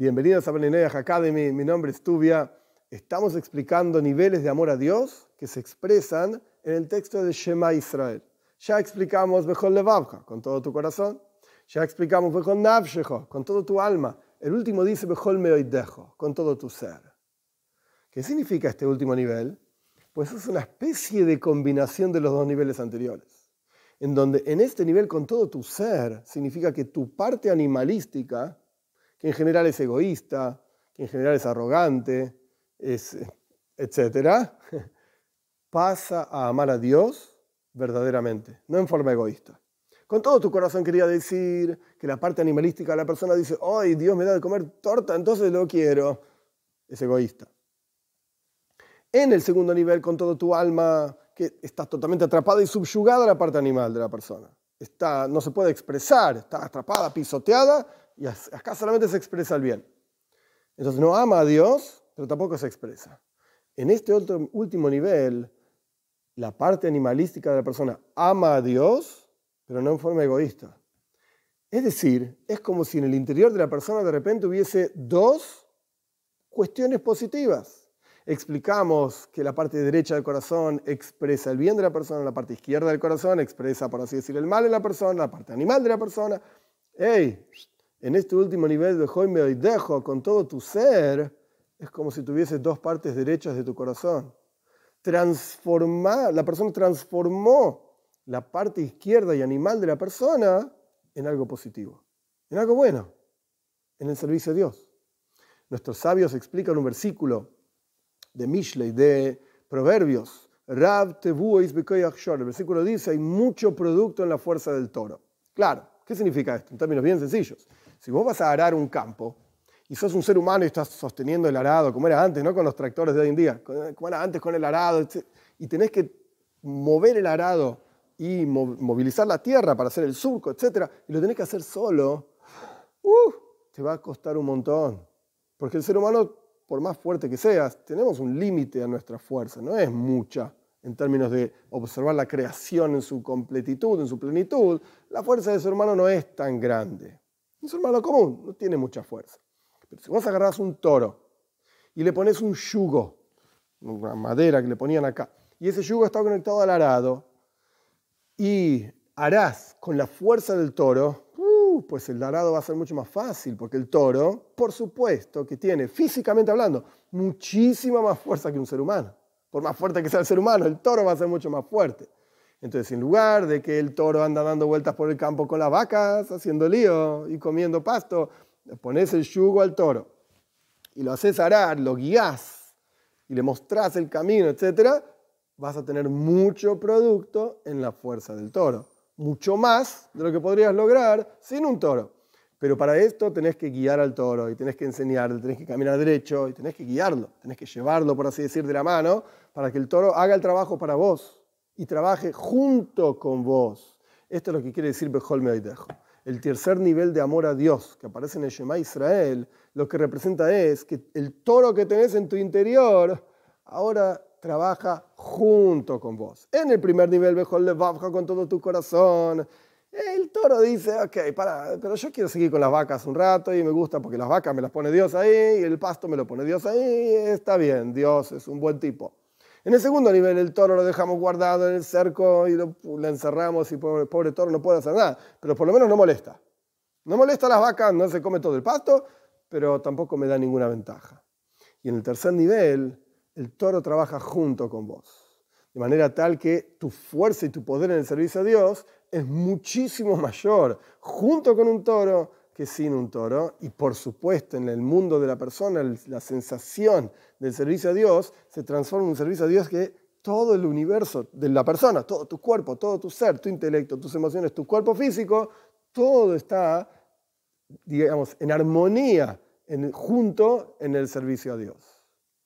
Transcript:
Bienvenidos a Benineach Academy, mi nombre es Tubia. Estamos explicando niveles de amor a Dios que se expresan en el texto de Shema Israel. Ya explicamos Bechol Levavcha, con todo tu corazón. Ya explicamos Bechol Navshecho, con todo tu alma. El último dice Bechol Meoidejo, con todo tu ser. ¿Qué significa este último nivel? Pues es una especie de combinación de los dos niveles anteriores. En donde en este nivel con todo tu ser significa que tu parte animalística, que en general es egoísta, que en general es arrogante, es, etc., pasa a amar a Dios verdaderamente, no en forma egoísta. Con todo tu corazón quería decir que la parte animalística de la persona dice, hoy Dios me da de comer torta, entonces lo quiero. Es egoísta. En el segundo nivel, con todo tu alma, que estás totalmente atrapada y subyugada a la parte animal de la persona. Está, no se puede expresar, está atrapada, pisoteada y acá solamente se expresa el bien. Entonces no ama a Dios, pero tampoco se expresa. En este otro, último nivel, la parte animalística de la persona ama a Dios, pero no en forma egoísta. Es decir, es como si en el interior de la persona de repente hubiese dos cuestiones positivas. Explicamos que la parte derecha del corazón expresa el bien de la persona, la parte izquierda del corazón expresa, por así decir, el mal en la persona, la parte animal de la persona. ¡Ey! En este último nivel de me dejo con todo tu ser, es como si tuviese dos partes derechas de tu corazón. Transformar, la persona transformó la parte izquierda y animal de la persona en algo positivo, en algo bueno, en el servicio a Dios. Nuestros sabios explican un versículo de Mishlei, de Proverbios. Rav El versículo dice, hay mucho producto en la fuerza del toro. Claro, ¿qué significa esto? En términos bien sencillos. Si vos vas a arar un campo y sos un ser humano y estás sosteniendo el arado, como era antes, no con los tractores de hoy en día, como era antes con el arado, y tenés que mover el arado y movilizar la tierra para hacer el surco, etc., y lo tenés que hacer solo, uh, te va a costar un montón. Porque el ser humano, por más fuerte que seas, tenemos un límite a nuestra fuerza, no es mucha en términos de observar la creación en su completitud, en su plenitud, la fuerza del ser humano no es tan grande. Un ser humano común, no tiene mucha fuerza. Pero si vos agarrás un toro y le pones un yugo, una madera que le ponían acá, y ese yugo está conectado al arado, y harás con la fuerza del toro, uh, pues el arado va a ser mucho más fácil, porque el toro, por supuesto, que tiene, físicamente hablando, muchísima más fuerza que un ser humano. Por más fuerte que sea el ser humano, el toro va a ser mucho más fuerte. Entonces, en lugar de que el toro anda dando vueltas por el campo con las vacas, haciendo lío y comiendo pasto, pones el yugo al toro y lo haces arar, lo guías y le mostrás el camino, etc., vas a tener mucho producto en la fuerza del toro. Mucho más de lo que podrías lograr sin un toro. Pero para esto tenés que guiar al toro y tenés que enseñarle, tenés que caminar derecho y tenés que guiarlo, tenés que llevarlo, por así decir, de la mano para que el toro haga el trabajo para vos y trabaje junto con vos. Esto es lo que quiere decir Bejol Meoidejo. El tercer nivel de amor a Dios que aparece en el Shema Israel, lo que representa es que el toro que tenés en tu interior ahora trabaja junto con vos. En el primer nivel, Bejol Levavja con todo tu corazón. El toro dice, ok, para, pero yo quiero seguir con las vacas un rato y me gusta porque las vacas me las pone Dios ahí y el pasto me lo pone Dios ahí, está bien, Dios es un buen tipo. En el segundo nivel, el toro lo dejamos guardado en el cerco y lo, encerramos y pobre, pobre toro no puede hacer nada, pero por lo menos no molesta. No molesta a las vacas, no se come todo el pasto, pero tampoco me da ninguna ventaja. Y en el tercer nivel, el toro trabaja junto con vos, de manera tal que tu fuerza y tu poder en el servicio a Dios es muchísimo mayor junto con un toro que sin un toro. Y por supuesto, en el mundo de la persona, la sensación del servicio a Dios se transforma en un servicio a Dios que todo el universo de la persona, todo tu cuerpo, todo tu ser, tu intelecto, tus emociones, tu cuerpo físico, todo está, digamos, en armonía, en, junto en el servicio a Dios.